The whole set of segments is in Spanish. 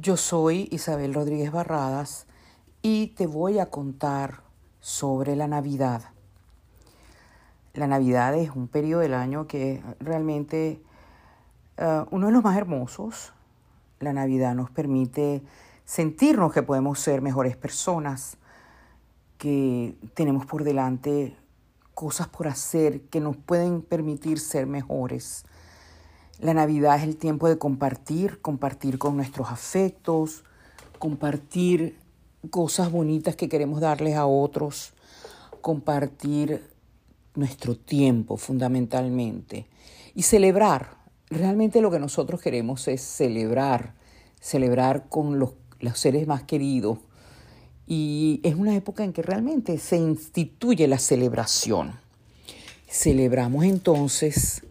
Yo soy Isabel Rodríguez Barradas y te voy a contar sobre la Navidad. La Navidad es un periodo del año que realmente uh, uno de los más hermosos. La Navidad nos permite sentirnos que podemos ser mejores personas, que tenemos por delante cosas por hacer que nos pueden permitir ser mejores. La Navidad es el tiempo de compartir, compartir con nuestros afectos, compartir cosas bonitas que queremos darles a otros, compartir nuestro tiempo fundamentalmente y celebrar. Realmente lo que nosotros queremos es celebrar, celebrar con los, seres más queridos. Y es una época en que realmente se instituye la celebración. Celebramos entonces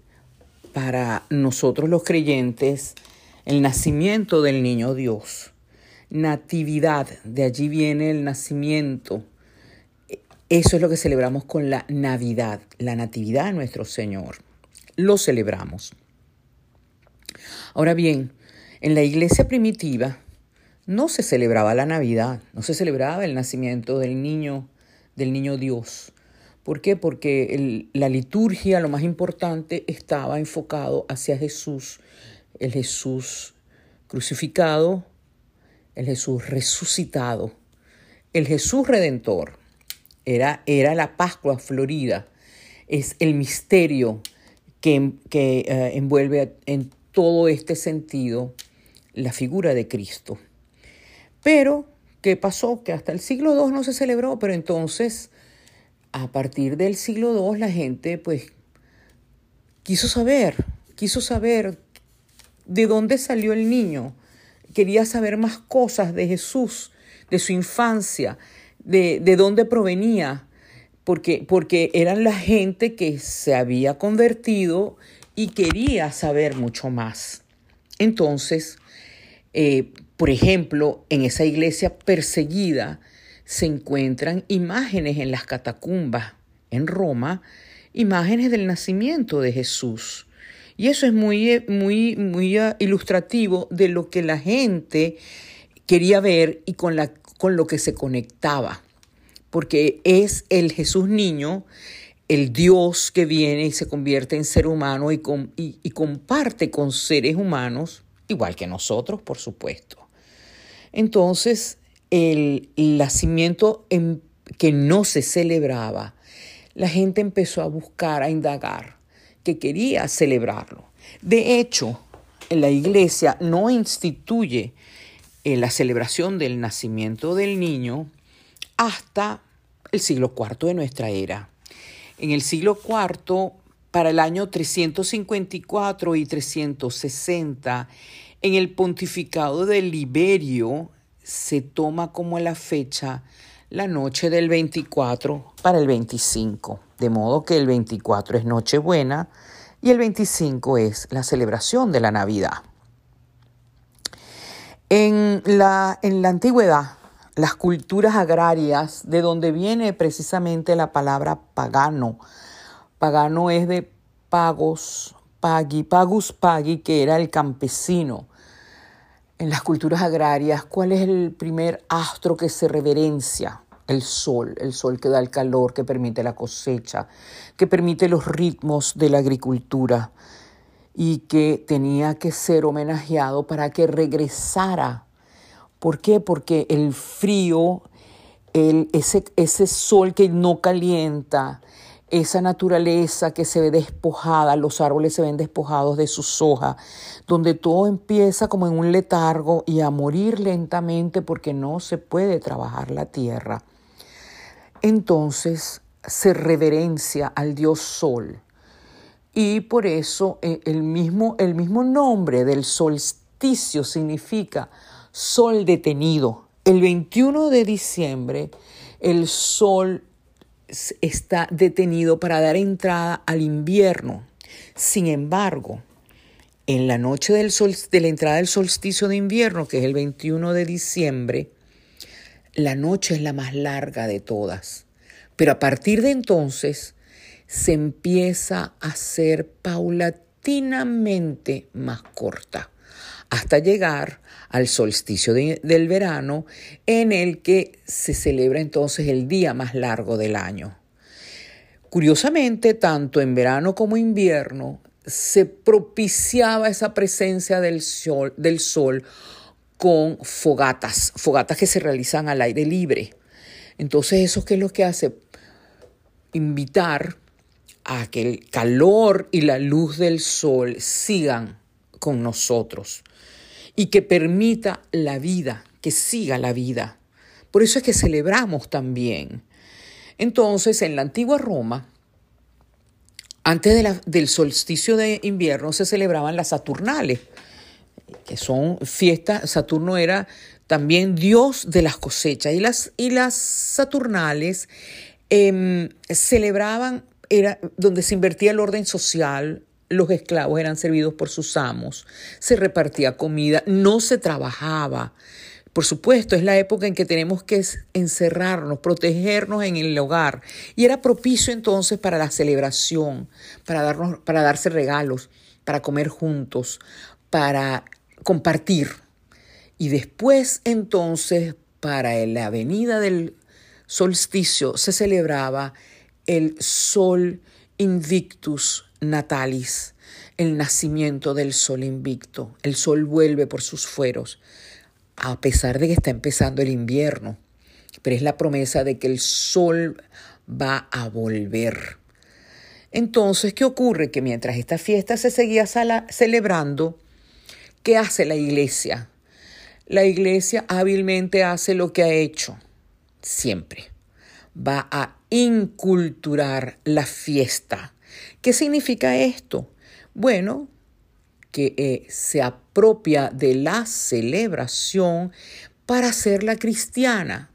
para nosotros los creyentes el nacimiento del niño Dios. Natividad, de allí viene el nacimiento. Eso es lo que celebramos con la Navidad, la Natividad de nuestro Señor. Lo celebramos. Ahora bien, en la iglesia primitiva no se celebraba la Navidad, no se celebraba el nacimiento del niño, del niño Dios. ¿Por qué? Porque la liturgia, lo más importante, estaba enfocado hacia Jesús, el Jesús crucificado, el Jesús resucitado, el Jesús redentor. Era, era la Pascua florida, es el misterio que, que uh, envuelve en todo este sentido la figura de Cristo. Pero, ¿qué pasó? Que hasta el siglo II no se celebró, pero entonces a partir del siglo II la gente pues quiso saber, quiso saber de dónde salió el niño, quería saber más cosas de Jesús, de su infancia, de, de dónde provenía, porque, porque eran la gente que se había convertido y quería saber mucho más. Entonces, eh, por ejemplo, en esa iglesia perseguida, se encuentran imágenes en las catacumbas en Roma, imágenes del nacimiento de Jesús. Y eso es muy, muy, muy ah, ilustrativo de lo que la gente quería ver y con, la, con lo que se conectaba. Porque es el Jesús niño, el Dios que viene y se convierte en ser humano y, y, y comparte con seres humanos, igual que nosotros, por supuesto. Entonces, el nacimiento en, que no se celebraba, la gente empezó a buscar, a indagar, que quería celebrarlo. De hecho, la iglesia no instituye eh, la celebración del nacimiento del niño hasta el siglo IV de nuestra era. En el siglo IV, para el año 354 y 360, en el pontificado de Liberio, se toma como la fecha la noche del 24 para el 25, de modo que el 24 es Nochebuena y el 25 es la celebración de la Navidad. En la, en la antigüedad, las culturas agrarias, de donde viene precisamente la palabra pagano, pagano es de pagos, pagi, pagus pagi, que era el campesino, en las culturas agrarias, ¿cuál es el primer astro que se reverencia? El sol, el sol que da el calor, que permite la cosecha, que permite los ritmos de la agricultura y que tenía que ser homenajeado para que regresara. ¿Por qué? Porque el frío, el, ese, ese sol que no calienta, esa naturaleza que se ve despojada, los árboles se ven despojados de sus hojas, donde todo empieza como en un letargo y a morir lentamente porque no se puede trabajar la tierra. Entonces se reverencia al dios sol y por eso eh, el mismo, el mismo nombre del solsticio significa sol detenido. El 21 de diciembre el sol está detenido para dar entrada al invierno. Sin embargo, en la noche del sol, de la entrada del solsticio de invierno, que es el 21 de diciembre, la noche es la más larga de todas. Pero a partir de entonces se empieza a ser paulatinamente más corta, hasta llegar al solsticio del verano, en el que se celebra entonces el día más largo del año. Curiosamente, tanto en verano como invierno, se propiciaba esa presencia del sol, del sol con fogatas, fogatas que se realizan al aire libre. Entonces, ¿eso qué es lo que hace? Invitar a que el calor y la luz del sol sigan con nosotros y que permita la vida, que siga la vida. Por eso es que celebramos también. Entonces, en la antigua Roma, antes del solsticio de invierno se celebraban las Saturnales, que son fiestas, Saturno era también dios de las cosechas, y las, y las Saturnales em, celebraban, era donde se invertía el orden social, los esclavos eran servidos por sus amos, se repartía comida, no se trabajaba. Por supuesto, es la época en que tenemos que encerrarnos, protegernos en el hogar. Y era propicio entonces para la celebración, para, darnos, para darse regalos, para comer juntos, para compartir. Y después entonces, para la venida del solsticio, se celebraba el sol invictus natalis, el nacimiento del sol invicto. El sol vuelve por sus fueros, a pesar de que está empezando el invierno, pero es la promesa de que el sol va a volver. Entonces, ¿qué ocurre? Que mientras esta fiesta se seguía celebrando, ¿qué hace la iglesia? La iglesia hábilmente hace lo que ha hecho siempre. Va a inculturar la fiesta ¿Qué significa esto? Bueno, que eh, se apropia de la celebración para hacerla cristiana.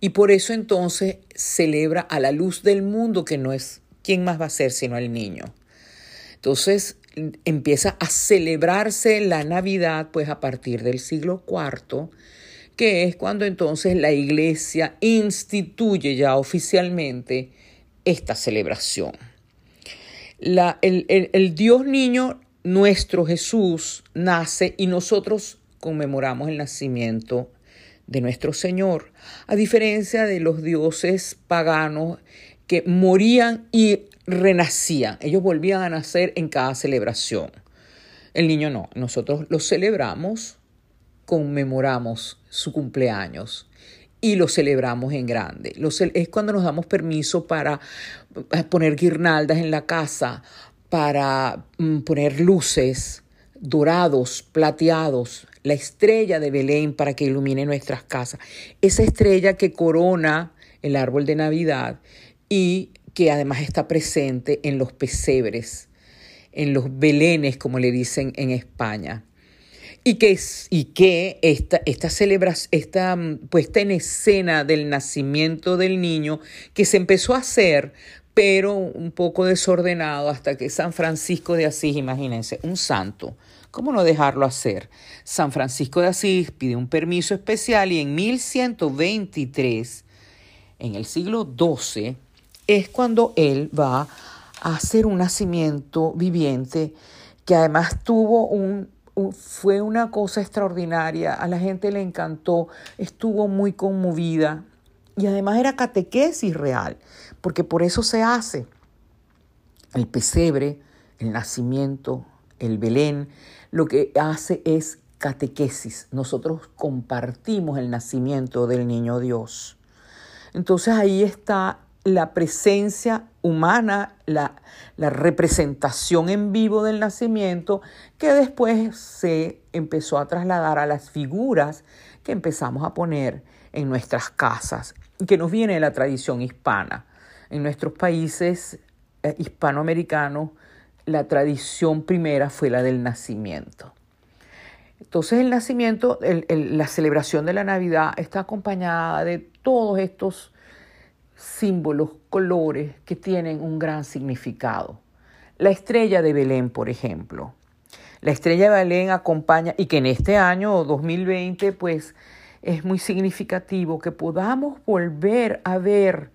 Y por eso entonces celebra a la luz del mundo, que no es quién más va a ser sino el niño. Entonces empieza a celebrarse la Navidad pues a partir del siglo IV, que es cuando entonces la iglesia instituye ya oficialmente esta celebración el, Dios niño, nuestro Jesús, nace y nosotros conmemoramos el nacimiento de nuestro Señor, a diferencia de los dioses paganos que morían y renacían. Ellos volvían a nacer en cada celebración. El niño no, nosotros lo celebramos, conmemoramos su cumpleaños y lo celebramos en grande. es cuando nos damos permiso para eh, poner guirnaldas en la casa, para mm, poner luces dorados, plateados, la estrella de Belén para que ilumine nuestras casas. Esa estrella que corona el árbol de Navidad y que además está presente en los pesebres, en los belenes, como le dicen en España y que, y que esta, esta celebración, esta mm, puesta en escena del nacimiento del niño, que se empezó a hacer, pero un poco desordenado hasta que San Francisco de Asís, imagínense, un santo, ¿cómo no dejarlo hacer? San Francisco de Asís pide un permiso especial y en 1123, en el siglo XII, es cuando él va a hacer un nacimiento viviente que además tuvo un fue una cosa extraordinaria, a la gente le encantó, estuvo muy conmovida y además era catequesis real, porque por eso se hace el pesebre, el nacimiento, el Belén, lo que hace es catequesis. Nosotros compartimos el nacimiento del niño Dios. Entonces ahí está la presencia humana, la, representación en vivo del nacimiento, que después se empezó a trasladar a las figuras que empezamos a poner en nuestras casas, que nos viene de la tradición hispana. En nuestros países eh, hispanoamericanos, la tradición primera fue la del nacimiento. Entonces el nacimiento, la celebración de la Navidad está acompañada de todos estos símbolos, colores que tienen un gran significado. La estrella de Belén, por ejemplo. La estrella de Belén acompaña y que en este año 2020 pues es muy significativo que podamos volver a ver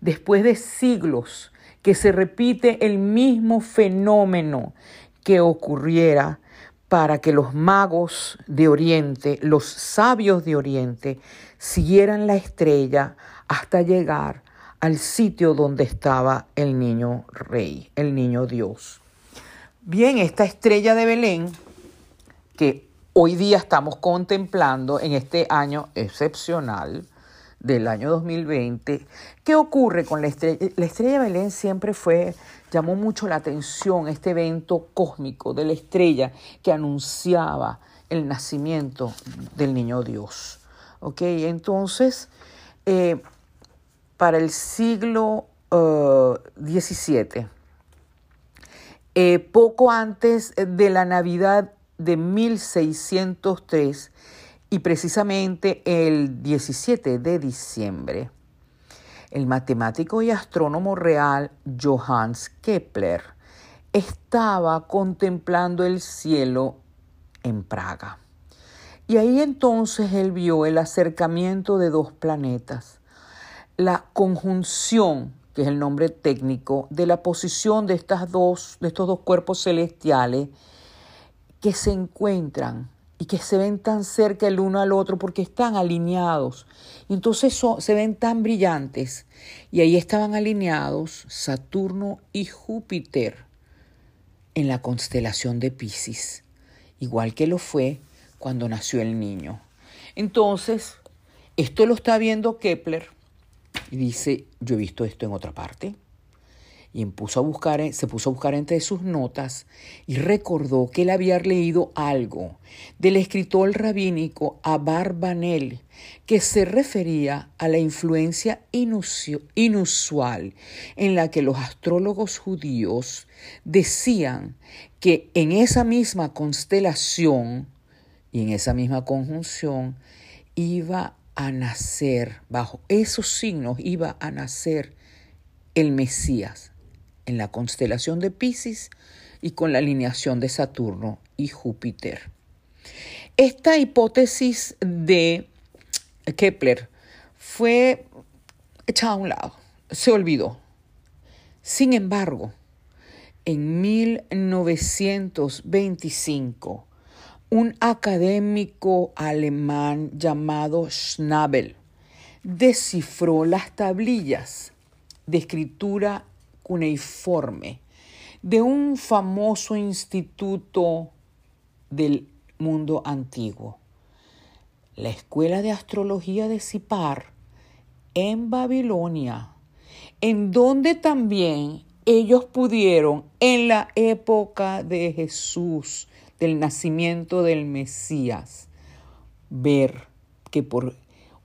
después de siglos que se repite el mismo fenómeno que ocurriera para que los magos de Oriente, los sabios de Oriente, siguieran la estrella hasta llegar al sitio donde estaba el niño rey, el niño Dios. Bien, esta estrella de Belén, que hoy día estamos contemplando en este año excepcional del año 2020, ¿qué ocurre con la estrella? La estrella de Belén siempre fue, llamó mucho la atención este evento cósmico de la estrella que anunciaba el nacimiento del niño Dios. ¿Ok? Entonces, eh, para el siglo XVII, eh, eh, poco antes de la Navidad de 1603 y precisamente el 17 de diciembre, el matemático y astrónomo real Johannes Kepler estaba contemplando el cielo en Praga. Y ahí entonces él vio el acercamiento de dos planetas, la conjunción, que es el nombre técnico, de la posición de, estas dos, de estos dos cuerpos celestiales que se encuentran y que se ven tan cerca el uno al otro porque están alineados. Y entonces se ven tan brillantes. Y ahí estaban alineados Saturno y Júpiter en la constelación de Pisces, igual que lo fue cuando nació el niño. Entonces, esto lo está viendo Kepler y dice, yo he visto esto en otra parte. Y puso a buscar, se puso a buscar entre sus notas y recordó que él había leído algo del escritor rabínico Abarbanel que se refería a la influencia inusual en la que los astrólogos judíos decían que en esa misma constelación y en esa misma conjunción iba a nacer, bajo esos signos iba a nacer el Mesías en la constelación de Pisces y con la alineación de Saturno y Júpiter. Esta hipótesis de Kepler fue echada a un lado, se olvidó. Sin embargo, en 1925, un académico alemán llamado Schnabel descifró las tablillas de escritura cuneiforme de un famoso instituto del mundo antiguo, la Escuela de Astrología de Sipar en Babilonia, en donde también ellos pudieron en la época de Jesús del nacimiento del Mesías, ver que por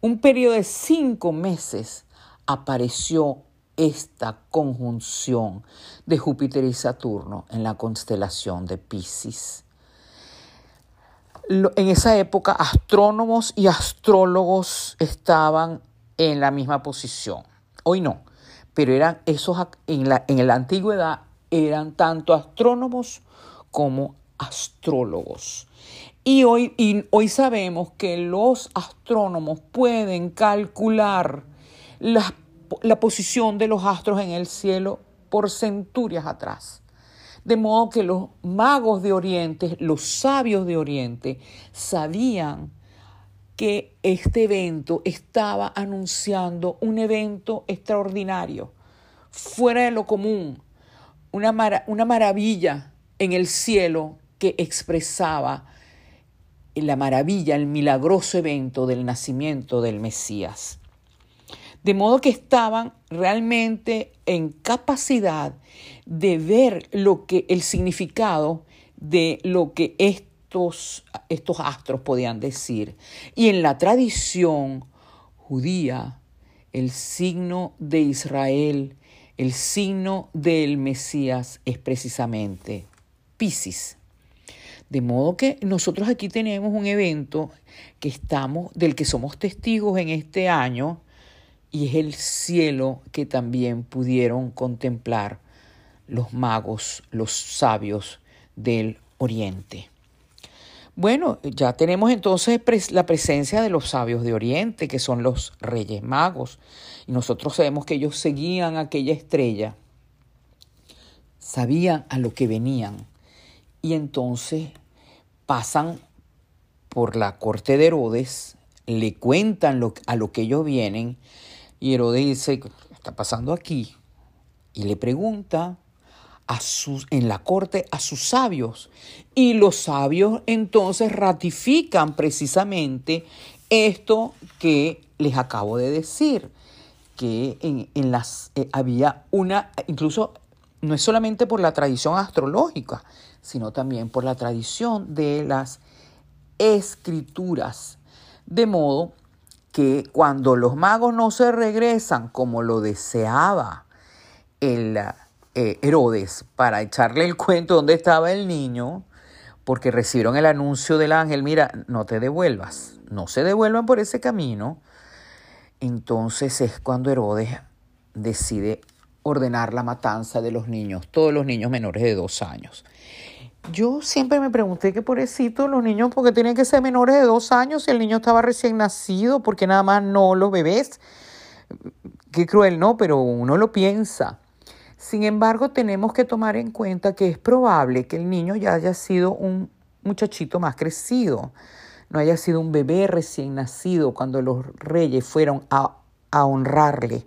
un periodo de cinco meses apareció esta conjunción de Júpiter y Saturno en la constelación de Pisces. En esa época, astrónomos y astrólogos estaban en la misma posición. Hoy no, pero eran esos en la, en la antigüedad eran tanto astrónomos como astrólogos. Y hoy, y hoy sabemos que los astrónomos pueden calcular la, la posición de los astros en el cielo por centurias atrás. De modo que los magos de Oriente, los sabios de Oriente, sabían que este evento estaba anunciando un evento extraordinario, fuera de lo común, una, una maravilla en el cielo que expresaba la maravilla, el milagroso evento del nacimiento del Mesías. De modo que estaban realmente en capacidad de ver lo que el significado de lo que estos, estos astros podían decir. Y en la tradición judía, el signo de Israel, el signo del Mesías es precisamente Piscis. De modo que nosotros aquí tenemos un evento que estamos, del que somos testigos en este año, y es el cielo que también pudieron contemplar los magos, los sabios del Oriente. Bueno, ya tenemos entonces la presencia de los sabios de Oriente, que son los reyes magos, y nosotros sabemos que ellos seguían aquella estrella, sabían a lo que venían, y entonces pasan por la corte de Herodes, le cuentan a lo que ellos vienen y Herodes dice, ¿qué está pasando aquí? Y le pregunta a sus, en la corte a sus sabios. Y los sabios entonces ratifican precisamente esto que les acabo de decir, que en, las, eh, había una, incluso no es solamente por la tradición astrológica, sino también por la tradición de las escrituras. De modo que cuando los magos no se regresan como lo deseaba el eh, Herodes para echarle el cuento donde estaba el niño, porque recibieron el anuncio del ángel, mira, no te devuelvas, no se devuelvan por ese camino, entonces es cuando Herodes decide ordenar la matanza de los niños, todos los niños menores de dos años. Yo siempre me pregunté qué pobrecito los niños, porque tienen que ser menores de dos años si el niño estaba recién nacido, porque nada más no los bebés. Qué cruel, ¿no? Pero uno lo piensa. Sin embargo, tenemos que tomar en cuenta que es probable que el niño ya haya sido un muchachito más crecido, no haya sido un bebé recién nacido cuando los reyes fueron a, a honrarle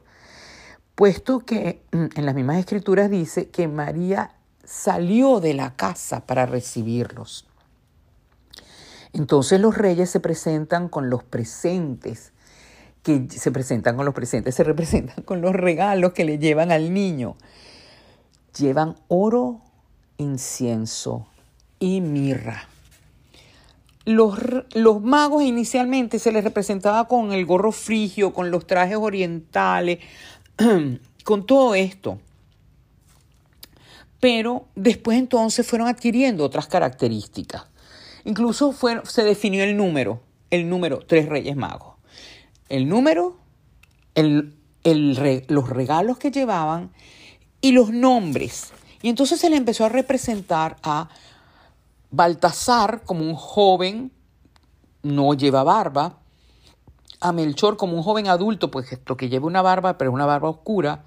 puesto que mm, en las mismas escrituras dice que María salió de la casa para recibirlos. Entonces los reyes se presentan con los presentes, que se presentan con los presentes, se representan con los regalos que le llevan al niño. Llevan oro, incienso y mirra. Los, los, magos inicialmente se les representaba con el gorro frigio, con los trajes orientales, con todo esto. Pero después entonces fueron adquiriendo otras características. Incluso se definió el número, el número tres reyes magos. El número, los regalos que llevaban y los nombres. Y entonces se le empezó a representar a Baltasar como un joven, no lleva barba, a Melchor como un joven adulto, pues esto que lleva una barba, pero una barba oscura,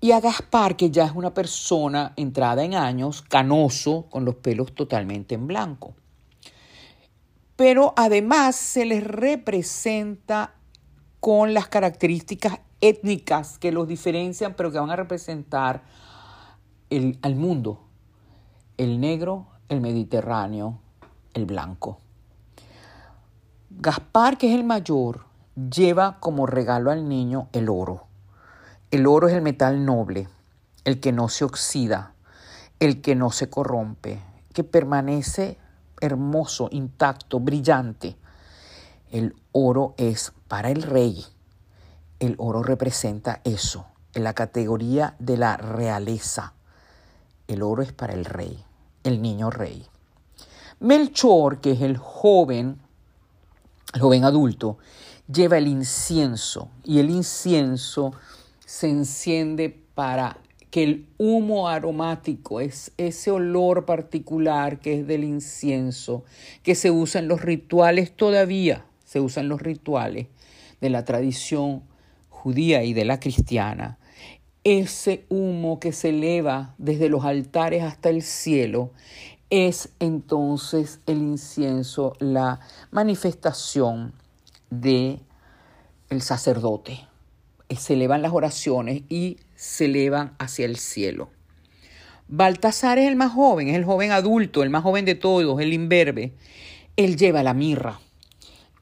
y a Gaspar, que ya es una persona entrada en años, canoso, con los pelos totalmente en blanco. Pero además se les representa con las características étnicas que los diferencian, pero que van a representar el, al mundo. El negro, el mediterráneo, el blanco. Gaspar, que es el mayor, lleva como regalo al niño el oro. El oro es el metal noble, el que no se oxida, el que no se corrompe, que permanece hermoso, intacto, brillante. El oro es para el rey. El oro representa eso, en la categoría de la realeza. El oro es para el rey, el niño rey. Melchor, que es el joven, el joven adulto, lleva el incienso y el incienso se enciende para que el humo aromático es ese olor particular que es del incienso, que se usa en los rituales todavía, se usa en los rituales de la tradición judía y de la cristiana. Ese humo que se eleva desde los altares hasta el cielo es entonces el incienso la manifestación de el sacerdote se elevan las oraciones y se elevan hacia el cielo. Baltasar es el más joven, es el joven adulto, el más joven de todos, el imberbe. Él lleva la mirra.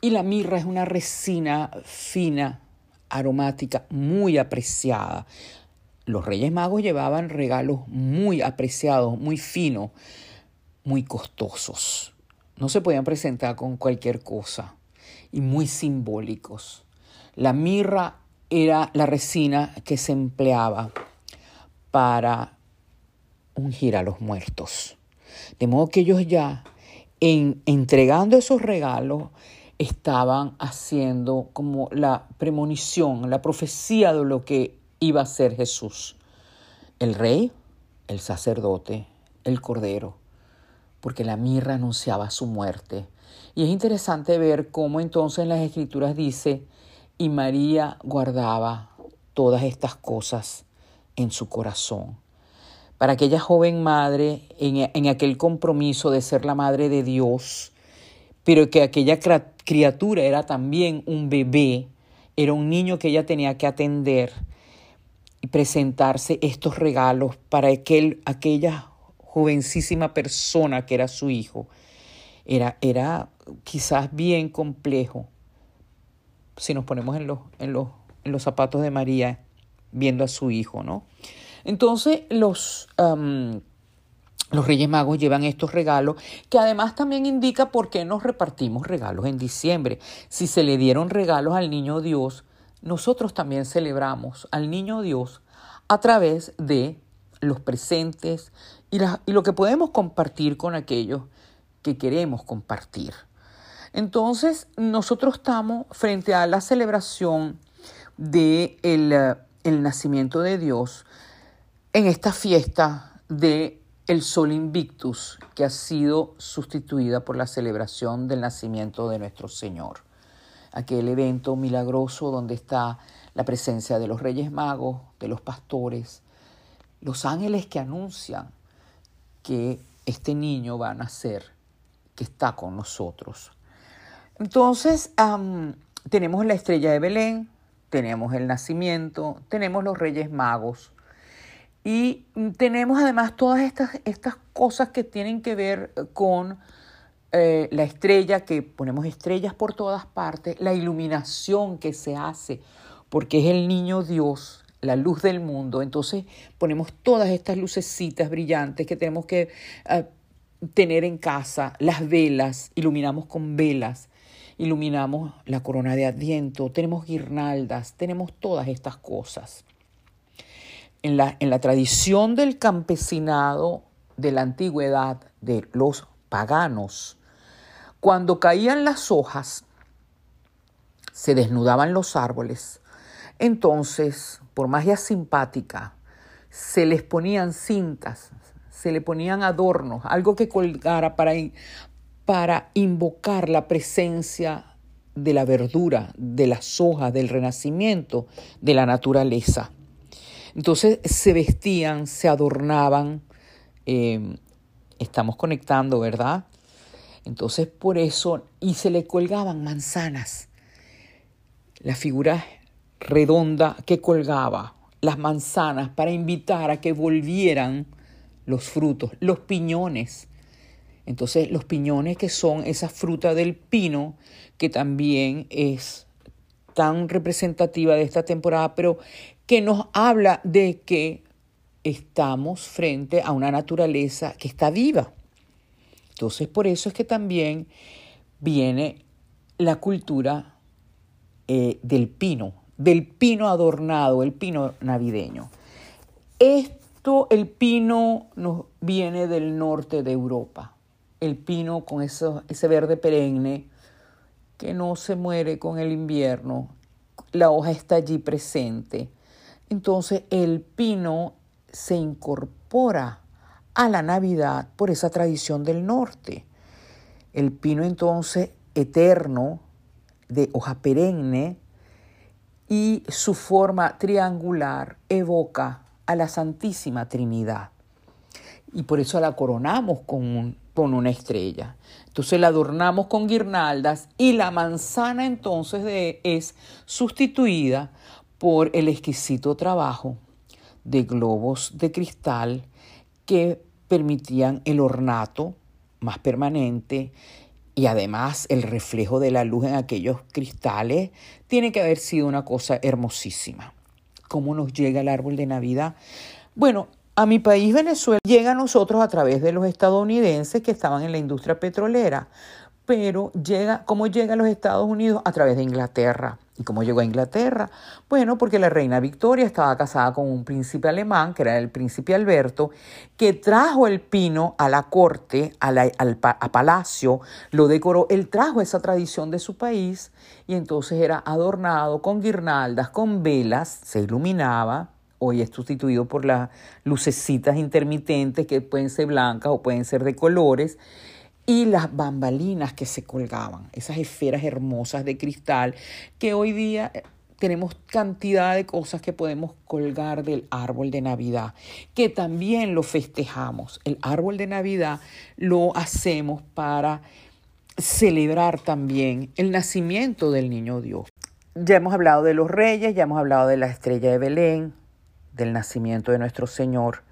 Y la mirra es una resina fina, aromática, muy apreciada. Los Reyes Magos llevaban regalos muy apreciados, muy finos, muy costosos. No se podían presentar con cualquier cosa y muy simbólicos. La mirra era la resina que se empleaba para ungir a los muertos. De modo que ellos ya, en entregando esos regalos, estaban haciendo como la premonición, la profecía de lo que iba a ser Jesús. El rey, el sacerdote, el cordero, porque la mirra anunciaba su muerte. Y es interesante ver cómo entonces en las escrituras dice, y María guardaba todas estas cosas en su corazón. para aquella joven madre en, en aquel compromiso de ser la madre de Dios, pero que aquella criatura era también un bebé, era un niño que ella tenía que atender y presentarse estos regalos para aquel, aquella jovencísima persona que era su hijo. Era, era quizás bien complejo si nos ponemos en los, en los, en los zapatos de María viendo a su hijo, ¿no? Entonces los, los Reyes Magos llevan estos regalos, que además también indica por qué nos repartimos regalos en diciembre. Si se le dieron regalos al Niño Dios, nosotros también celebramos al Niño Dios a través de los presentes y, y lo que podemos compartir con aquellos que queremos compartir. Entonces, nosotros estamos frente a la celebración del de el nacimiento de Dios en esta fiesta de el Sol Invictus, que ha sido sustituida por la celebración del nacimiento de nuestro Señor. Aquel evento milagroso donde está la presencia de los Reyes Magos, de los pastores, los ángeles que anuncian que este niño va a nacer, que está con nosotros. Entonces, tenemos la estrella de Belén, tenemos el nacimiento, tenemos los Reyes Magos, y tenemos además todas estas, estas cosas que tienen que ver con eh, la estrella, que ponemos estrellas por todas partes, la iluminación que se hace, porque es el niño Dios, la luz del mundo. Entonces ponemos todas estas lucecitas brillantes que tenemos que eh, tener en casa, las velas, iluminamos con velas, iluminamos la corona de adviento, tenemos guirnaldas, tenemos todas estas cosas. En la, en la tradición del campesinado de la antigüedad de los paganos, cuando caían las hojas, se desnudaban los árboles, entonces, por magia simpática, se les ponían cintas, se le ponían adornos, algo que colgara para, para invocar la presencia de la verdura, de las hojas, del renacimiento, de la naturaleza. Entonces se vestían, se adornaban, em, estamos conectando, ¿verdad? Entonces por eso, y se le colgaban manzanas, la figura redonda que colgaba las manzanas para invitar a que volvieran los frutos, los piñones. Entonces los piñones que son esa fruta del pino que también es tan representativa de esta temporada, pero que nos habla de que estamos frente a una naturaleza que está viva. Entonces, por eso es que también viene la cultura eh, del pino, del pino adornado, el pino navideño. Esto, el pino nos viene del norte de Europa. El pino con eso, ese verde perenne que no se muere con el invierno. La hoja está allí presente. Entonces el pino se incorpora a la Navidad por esa tradición del norte. El pino entonces eterno, de hoja perenne, y su forma triangular evoca a la Santísima Trinidad. Y por eso la coronamos con, con una estrella. Entonces la adornamos con guirnaldas y la manzana entonces de, es sustituida por el exquisito trabajo de globos de cristal que permitían el ornato más permanente y además el reflejo de la luz en aquellos cristales tiene que haber sido una cosa hermosísima. ¿Cómo nos llega el árbol de Navidad? Bueno, a mi país Venezuela llega a nosotros a través de los estadounidenses que estaban en la industria petrolera, pero llega, ¿cómo llega a los Estados Unidos? A través de Inglaterra. ¿Y cómo llegó a Inglaterra? Bueno, porque la reina Victoria estaba casada con un príncipe alemán, que era el príncipe Alberto, que trajo el pino a la corte, a, la, a palacio, lo decoró, él trajo esa tradición de su país y entonces era adornado con guirnaldas, con velas, se iluminaba, hoy es sustituido por las lucecitas intermitentes que pueden ser blancas o pueden ser de colores, y las bambalinas que se colgaban, esas esferas hermosas de cristal que hoy día eh, tenemos cantidad de cosas que podemos colgar del árbol de Navidad, que también lo festejamos. El árbol de Navidad lo hacemos para celebrar también el nacimiento del niño Dios. Ya hemos hablado de los reyes, ya hemos hablado de la estrella de Belén, del nacimiento de nuestro Señor,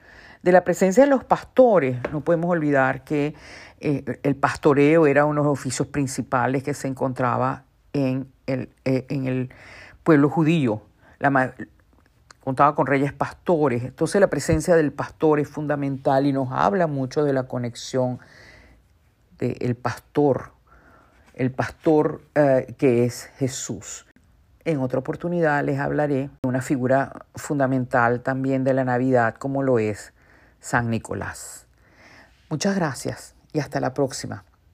de la presencia de los pastores. No podemos olvidar que eh, el pastoreo era uno de los oficios principales que se encontraba en el, eh, en el pueblo judío. Contaba con reyes pastores. Entonces la presencia del pastor es fundamental y nos habla mucho de la conexión del pastor, el pastor eh, que es Jesús. En otra oportunidad les hablaré de una figura fundamental también de la Navidad como lo es San Nicolás. Muchas gracias y hasta la próxima.